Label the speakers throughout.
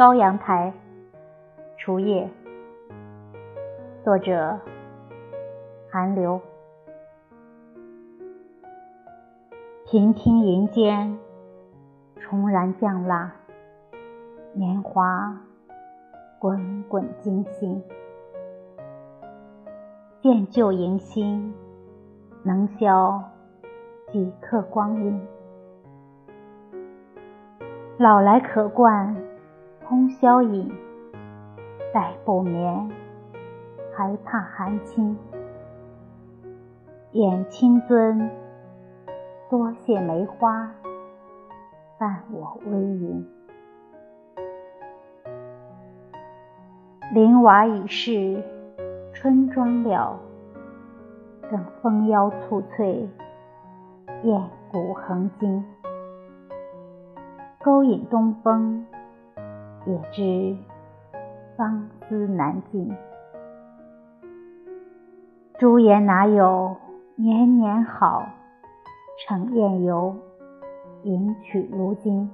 Speaker 1: 高阳台，除夜。作者：韩流。频听云间，重燃降蜡，年华滚滚惊心。见旧迎新，能消几刻光阴。老来可惯通宵饮，待不眠，还怕寒侵。眼清尊，多谢梅花伴我微吟。林娃已逝，春妆了，更风腰簇翠，雁骨横金。勾引东风，也知芳思难尽。朱颜哪有年年好？乘宴游，迎取如今。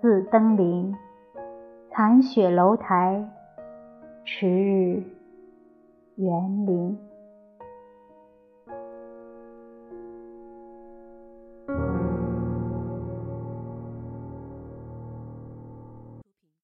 Speaker 1: 自登临，残雪楼台，迟日园林。